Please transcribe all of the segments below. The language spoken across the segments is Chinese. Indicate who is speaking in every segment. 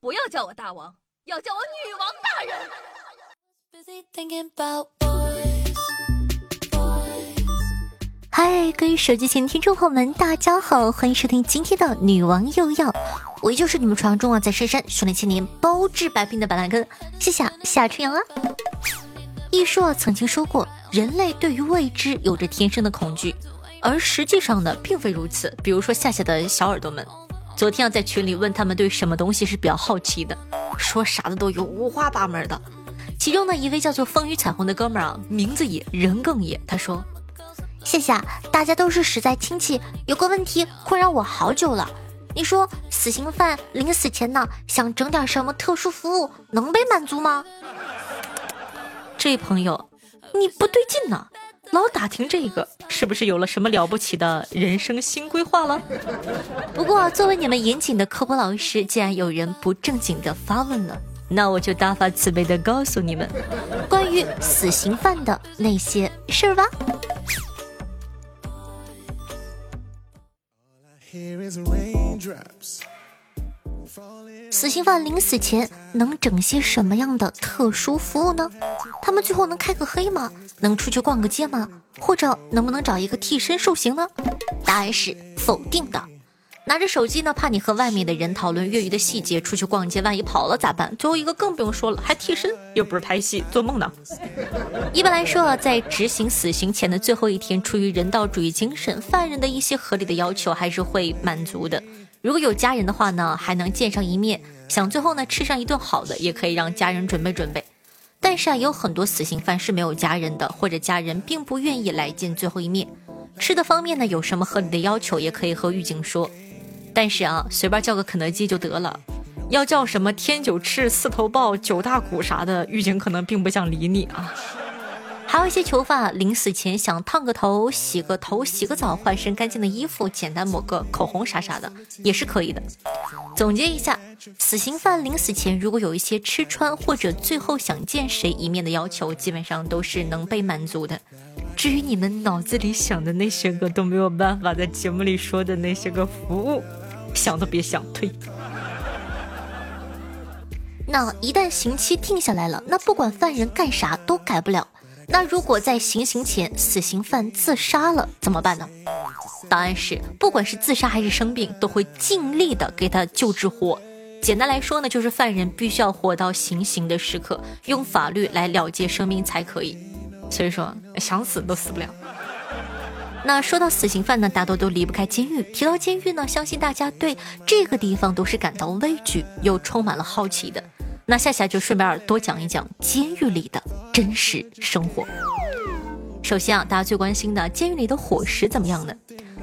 Speaker 1: 不要叫我大王，要叫我女王大人。
Speaker 2: 嗨，各位手机前听众朋友们，大家好，欢迎收听今天的《女王又要》，我依旧是你们传说中啊，在深山修炼千年、包治百病的板蓝根，谢谢夏春阳啊。一说啊，曾经说过，人类对于未知有着天生的恐惧，而实际上呢，并非如此。比如说夏夏的小耳朵们，昨天啊，在群里问他们对什么东西是比较好奇的，说啥的都有，五花八门的。其中呢，一位叫做风雨彩虹的哥们儿啊，名字野，人更野，他说。谢谢，大家都是实在亲戚。有个问题困扰我好久了。你说死刑犯临死前呢，想整点什么特殊服务，能被满足吗？这位朋友，你不对劲呢，老打听这个，是不是有了什么了不起的人生新规划了？不过作为你们严谨的科普老师，既然有人不正经的发问了，那我就大发慈悲的告诉你们，关于死刑犯的那些事儿吧。死刑犯临死前能整些什么样的特殊服务呢？他们最后能开个黑吗？能出去逛个街吗？或者能不能找一个替身受刑呢？答案是否定的。拿着手机呢，怕你和外面的人讨论越狱的细节；出去逛街，万一跑了咋办？最后一个更不用说了，还替身，又不是拍戏，做梦呢。一般来说，在执行死刑前的最后一天，出于人道主义精神，犯人的一些合理的要求还是会满足的。如果有家人的话呢，还能见上一面；想最后呢吃上一顿好的，也可以让家人准备准备。但是啊，有很多死刑犯是没有家人的，或者家人并不愿意来见最后一面。吃的方面呢，有什么合理的要求，也可以和狱警说。但是啊，随便叫个肯德基就得了，要叫什么天九翅、四头豹、九大骨啥的，狱警可能并不想理你啊。还有一些囚犯临死前想烫个头、洗个头、洗个澡、换身干净的衣服、简单抹个口红啥啥的，也是可以的。总结一下，死刑犯临死前如果有一些吃穿或者最后想见谁一面的要求，基本上都是能被满足的。至于你们脑子里想的那些个都没有办法在节目里说的那些个服务。想都别想，退。那一旦刑期定下来了，那不管犯人干啥都改不了。那如果在行刑前，死刑犯自杀了怎么办呢？答案是，不管是自杀还是生病，都会尽力的给他救治活。简单来说呢，就是犯人必须要活到行刑的时刻，用法律来了结生命才可以。所以说，想死都死不了。那说到死刑犯呢，大多都离不开监狱。提到监狱呢，相信大家对这个地方都是感到畏惧又充满了好奇的。那夏夏就顺便多讲一讲监狱里的真实生活。首先啊，大家最关心的监狱里的伙食怎么样呢？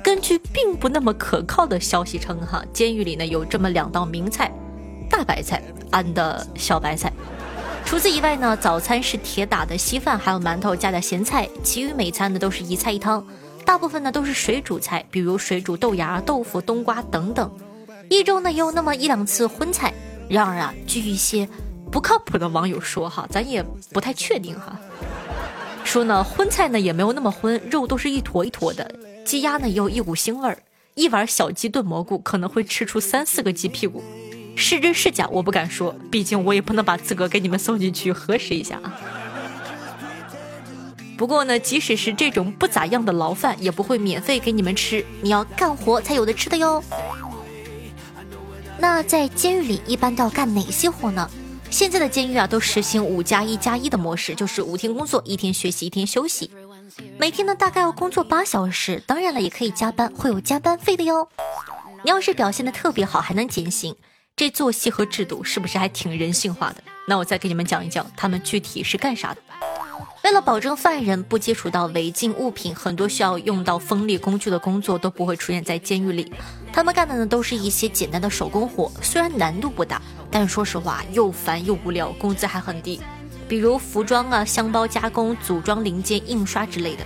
Speaker 2: 根据并不那么可靠的消息称，哈，监狱里呢有这么两道名菜：大白菜，and 小白菜。除此以外呢，早餐是铁打的稀饭，还有馒头加点咸菜，其余每餐呢都是一菜一汤。大部分呢都是水煮菜，比如水煮豆芽、豆腐、冬瓜等等。一周呢也有那么一两次荤菜。然而啊，据一些不靠谱的网友说哈，咱也不太确定哈。说呢荤菜呢也没有那么荤，肉都是一坨一坨的。鸡鸭呢也有一股腥味儿。一碗小鸡炖蘑菇可能会吃出三四个鸡屁股。是真是假我不敢说，毕竟我也不能把资格给你们送进去核实一下啊。不过呢，即使是这种不咋样的牢饭，也不会免费给你们吃，你要干活才有的吃的哟。那在监狱里一般都要干哪些活呢？现在的监狱啊，都实行五加一加一的模式，就是五天工作，一天学习，一天休息。每天呢，大概要工作八小时，当然了，也可以加班，会有加班费的哟。你要是表现的特别好，还能减刑。这作息和制度是不是还挺人性化的？那我再给你们讲一讲，他们具体是干啥的。为了保证犯人不接触到违禁物品，很多需要用到锋利工具的工作都不会出现在监狱里。他们干的呢都是一些简单的手工活，虽然难度不大，但说实话又烦又无聊，工资还很低。比如服装啊、箱包加工、组装零件、印刷之类的。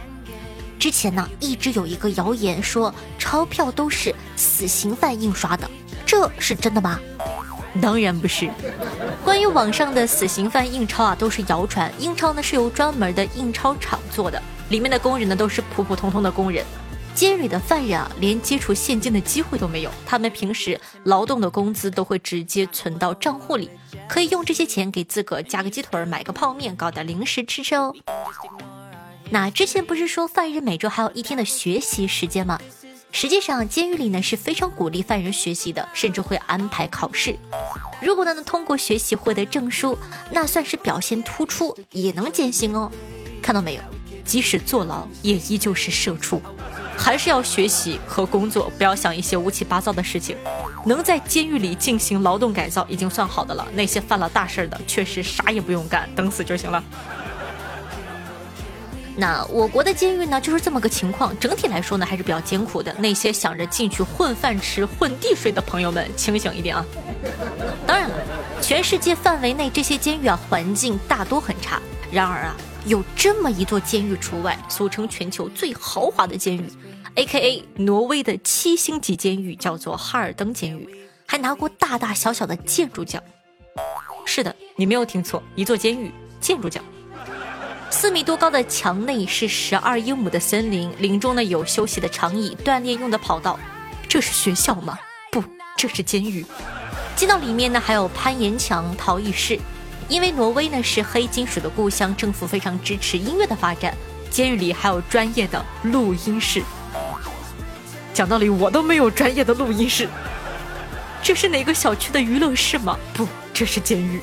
Speaker 2: 之前呢一直有一个谣言说钞票都是死刑犯印刷的，这是真的吗？当然不是。关于网上的死刑犯印钞啊，都是谣传。印钞呢是由专门的印钞厂做的，里面的工人呢都是普普通通的工人。监狱的犯人啊，连接触现金的机会都没有，他们平时劳动的工资都会直接存到账户里，可以用这些钱给自个加个鸡腿，买个泡面，搞点零食吃吃哦。那之前不是说犯人每周还有一天的学习时间吗？实际上，监狱里呢是非常鼓励犯人学习的，甚至会安排考试。如果呢能通过学习获得证书，那算是表现突出，也能减刑哦。看到没有？即使坐牢，也依旧是社畜，还是要学习和工作，不要想一些乌七八糟的事情。能在监狱里进行劳动改造，已经算好的了。那些犯了大事的，确实啥也不用干，等死就行了。那我国的监狱呢，就是这么个情况。整体来说呢，还是比较艰苦的。那些想着进去混饭吃、混地睡的朋友们，清醒一点啊！当然了，全世界范围内这些监狱啊，环境大多很差。然而啊，有这么一座监狱除外，俗称全球最豪华的监狱，A.K.A. 挪威的七星级监狱，叫做哈尔登监狱，还拿过大大小小的建筑奖。是的，你没有听错，一座监狱建筑奖。四米多高的墙内是十二英亩的森林，林中呢有休息的长椅、锻炼用的跑道。这是学校吗？不，这是监狱。进到里面呢还有攀岩墙、陶艺室。因为挪威呢是黑金属的故乡，政府非常支持音乐的发展。监狱里还有专业的录音室。讲道理，我都没有专业的录音室。这是哪个小区的娱乐室吗？不，这是监狱。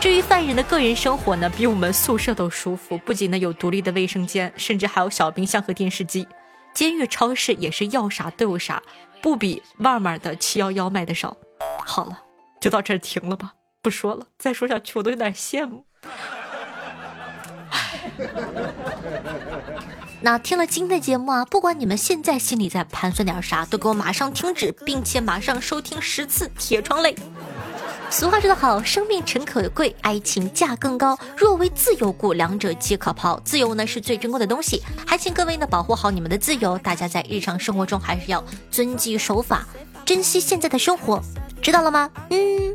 Speaker 2: 至于犯人的个人生活呢，比我们宿舍都舒服。不仅呢有独立的卫生间，甚至还有小冰箱和电视机。监狱超市也是要啥都有啥，不比外面的七幺幺卖的少。好了，就到这儿停了吧，不说了，再说下去我都有点羡慕。那听了今天的节目啊，不管你们现在心里在盘算点啥，都给我马上停止，并且马上收听十次铁窗泪。俗话说得好，生命诚可贵，爱情价更高。若为自由故，两者皆可抛。自由呢是最珍贵的东西，还请各位呢保护好你们的自由。大家在日常生活中还是要遵纪守法，珍惜现在的生活，知道了吗？嗯。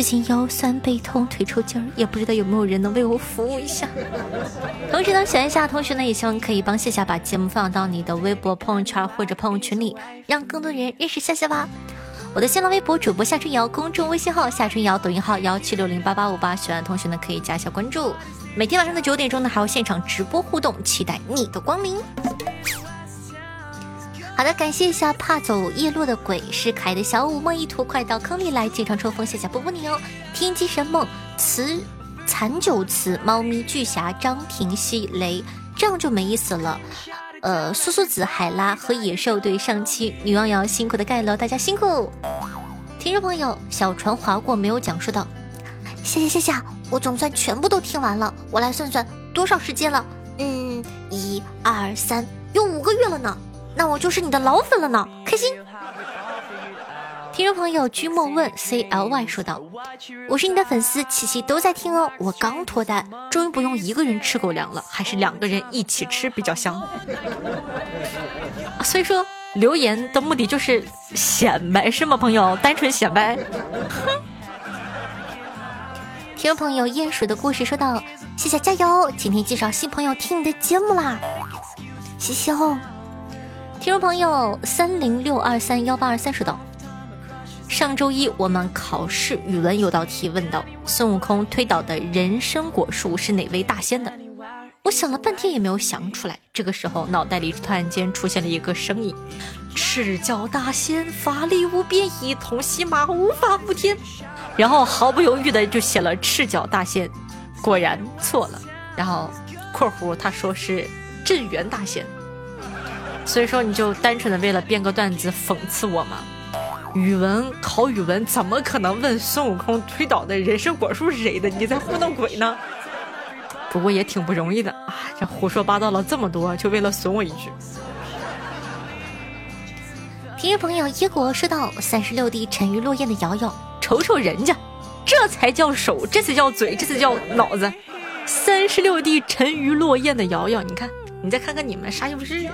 Speaker 2: 最近腰酸背痛腿抽筋儿，也不知道有没有人能为我服务一下。同时呢，喜欢夏同学呢，也希望可以帮夏夏把节目放到你的微博、朋友圈或者朋友群里，让更多人认识夏夏吧。我的新浪微博主播夏春瑶，公众微信号夏春瑶，抖音号幺七六零八八五八，喜欢的同学呢可以加一下关注。每天晚上的九点钟呢，还有现场直播互动，期待你的光临。好的，感谢一下怕走夜路的鬼是可爱的小五梦一图，快到坑里来，经常抽风，谢谢波波你哦。天机神梦词残酒词，猫咪巨侠张庭熙雷，这样就没意思了。呃，苏苏子海拉和野兽对上期女王瑶辛苦的盖楼，大家辛苦。听众朋友，小船划过没有讲述到，谢谢谢谢，我总算全部都听完了，我来算算多少时间了，嗯，一二三，有五个月了呢。那我就是你的老粉了呢，开心。听众朋友居莫问 C L Y 说道：“我是你的粉丝，琪琪都在听哦。我刚脱单，终于不用一个人吃狗粮了，还是两个人一起吃比较香。所以说留言的目的就是显摆是吗，朋友？单纯显摆。听众朋友鼹鼠的故事说道：谢谢加油，今天介绍新朋友听你的节目啦，谢谢哦。听众朋友三零六二三幺八二三说道：“上周一我们考试语文有道题，问到孙悟空推倒的人参果树是哪位大仙的？我想了半天也没有想出来。这个时候脑袋里突然间出现了一个声音：赤脚大仙法力无边，一通西马无法无天。然后毫不犹豫的就写了赤脚大仙，果然错了。然后括弧他说是镇元大仙。”所以说你就单纯的为了编个段子讽刺我吗？
Speaker 3: 语文考语文怎么可能问孙悟空推倒的人参果树是谁的？你在糊弄鬼呢？不过也挺不容易的啊，这胡说八道了这么多，就为了损我一句。
Speaker 2: 听众朋友一果说到三十六弟沉鱼落雁的瑶瑶，瞅瞅人家，这才叫手，这才叫嘴，这才叫脑子。三十六弟沉鱼落雁的瑶瑶，你看。你再看看你们啥也不是。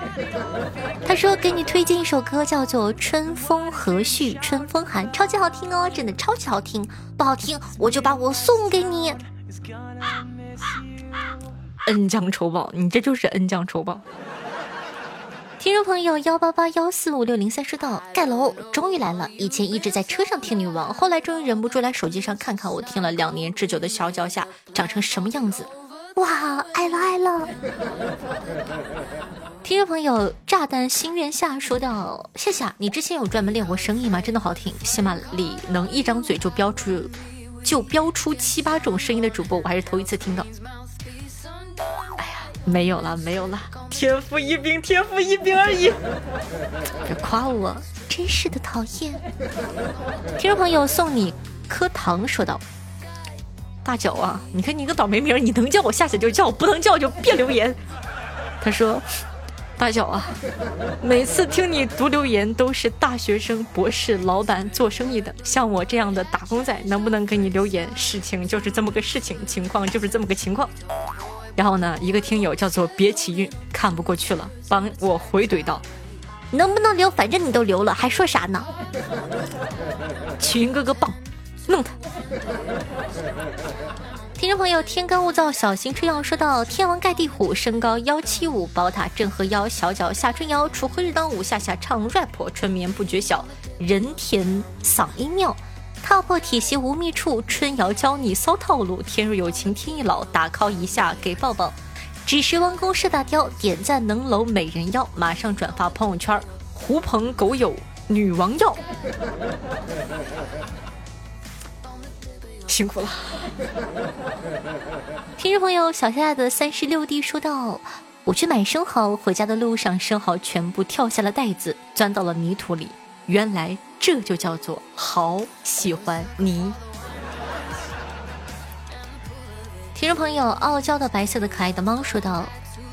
Speaker 2: 他说给你推荐一首歌，叫做《春风和煦春风寒》，超级好听哦，真的超级好听。不好听我就把我送给你。
Speaker 3: 恩将仇报，你这就是恩将仇报。
Speaker 2: 听众朋友幺八八幺四五六零三说道：盖楼终于来了。以前一直在车上听女王，后来终于忍不住来手机上看看我听了两年之久的小脚下长成什么样子。哇，爱了爱了！听众朋友，炸弹心愿下说道：夏夏，你之前有专门练过声音吗？真的好听。喜马里能一张嘴就标出就标出七八种声音的主播，我还是头一次听到。
Speaker 3: 哎呀，没有了，没有了，天赋异禀，天赋异禀而已。
Speaker 2: 别夸我，真是的讨厌。听众朋友送你颗糖说道。
Speaker 3: 大脚啊！你看你个倒霉名，你能叫我下去就叫，不能叫就别留言。他说：“大脚啊，每次听你读留言都是大学生、博士、老板、做生意的，像我这样的打工仔，能不能给你留言？事情就是这么个事情，情况就是这么个情况。”然后呢，一个听友叫做别起运，看不过去了，帮我回怼道：“
Speaker 2: 能不能留？反正你都留了，还说啥呢？”
Speaker 3: 起运哥哥棒。弄他！
Speaker 2: 听众朋友，天干物燥，小心春药。说到天王盖地虎，身高幺七五，宝塔镇河妖，小脚下春瑶，锄禾日当午，夏夏唱 rap，春眠不觉晓，人甜嗓音妙，踏破铁鞋无觅处，春瑶教你骚套路，天若有情天亦老，打 call 一下给抱抱，只是弯弓射大雕，点赞能搂美人腰，马上转发朋友圈，狐朋狗友女王要。
Speaker 3: 辛苦了，
Speaker 2: 听众朋友，小夏夏的三十六弟说道：“我去买生蚝，回家的路上，生蚝全部跳下了袋子，钻到了泥土里。原来这就叫做好喜欢泥。”听众朋友，傲娇的白色的可爱的猫说道：“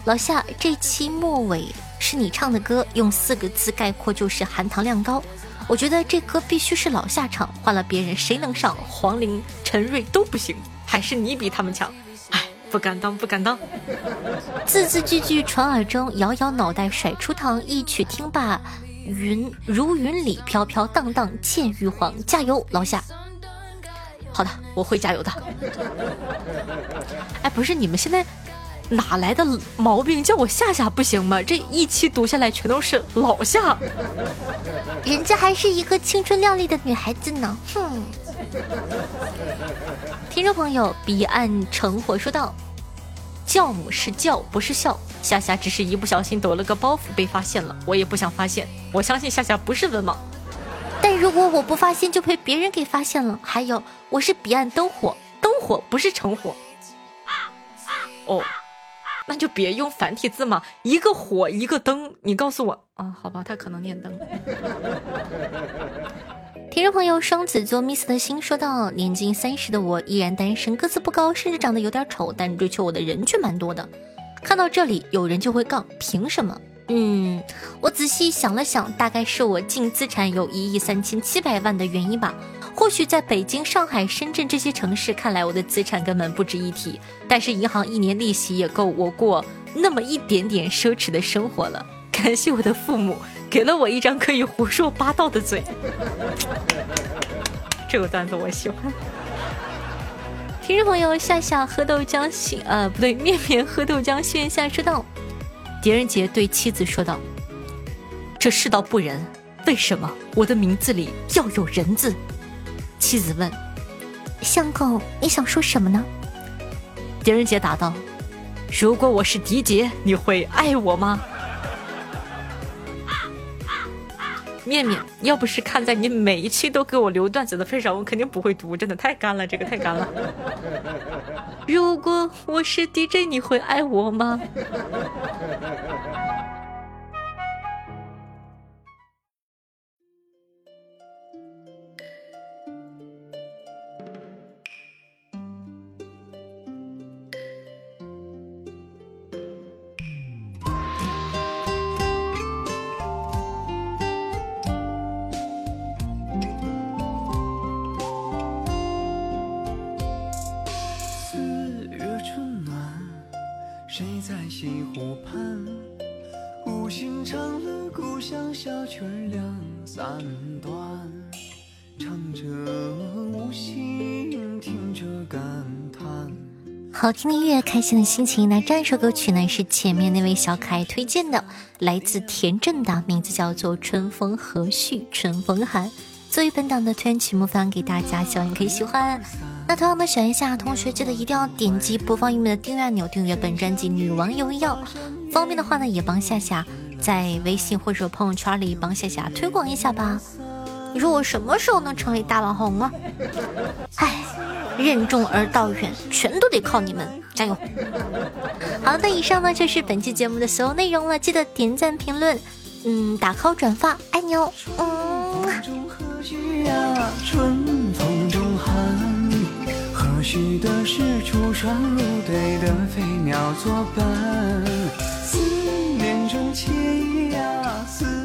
Speaker 2: 老夏，这期末尾是你唱的歌，用四个字概括就是含糖量高。”我觉得这歌必须是老夏唱，换了别人谁能上？黄龄、陈瑞都不行，还是你比他们强。
Speaker 3: 哎，不敢当，不敢当。
Speaker 2: 字字句句传耳中，摇摇脑袋甩出糖，一曲听罢，云如云里飘飘荡荡见玉皇。加油，老夏！
Speaker 3: 好的，我会加油的。哎，不是你们现在。哪来的毛病？叫我夏夏不行吗？这一期读下来全都是老夏，
Speaker 2: 人家还是一个青春靓丽的女孩子呢。哼！听众朋友，彼岸成火说道：“教母是教，不是笑。夏夏只是一不小心抖了个包袱被发现了，我也不想发现。我相信夏夏不是文盲，但如果我不发现，就被别人给发现了。还有，我是彼岸灯火，灯火不是成火。
Speaker 3: 哦。”那就别用繁体字嘛，一个火一个灯，你告诉我啊？好吧，他可能念灯。
Speaker 2: 听众朋友，双子座 miss 的心说道：年近三十的我依然单身，个子不高，甚至长得有点丑，但追求我的人却蛮多的。看到这里，有人就会杠，凭什么？嗯，我仔细想了想，大概是我净资产有一亿三千七百万的原因吧。或许在北京、上海、深圳这些城市看来，我的资产根本不值一提，但是银行一年利息也够我过那么一点点奢侈的生活了。感谢我的父母，给了我一张可以胡说八道的嘴。
Speaker 3: 这个段子我喜欢。
Speaker 2: 听众朋友，夏夏喝豆浆，心呃不对，面面喝豆浆，心愿下说道。狄仁杰对妻子说道：“这世道不仁，为什么我的名字里要有人字？”妻子问：“相公，你想说什么呢？”狄仁杰答道：“如果我是狄杰，你会爱我吗？”
Speaker 3: 面面，要不是看在你每一期都给我留段子的份上，我肯定不会读，真的太干了，这个太干了。
Speaker 2: 如果我是 DJ，你会爱我吗？
Speaker 4: 湖畔，无心唱了故乡小曲儿两三段，唱着无心，听着感叹。
Speaker 2: 好听的音乐，开心的心情。那这一首歌曲呢，是前面那位小可爱推荐的，来自田震的，名字叫做《春风和煦春风寒》。作为本档的推荐曲目，分享给大家，希望你可以喜欢。那同样的，选一下同学记得一定要点击播放页面的订阅按钮，订阅本专辑《女王有药》。方便的话呢，也帮夏夏在微信或者朋友圈里帮夏夏推广一下吧。你说我什么时候能成为大网红啊？唉，任重而道远，全都得靠你们，加油！好的，以上呢就是本期节目的所有内容了，记得点赞、评论，嗯，打 call、转发，爱你哦，嗯。
Speaker 4: 呀，春风中寒，何须的是出双入对的飞鸟作伴？思念中惬意呀，思。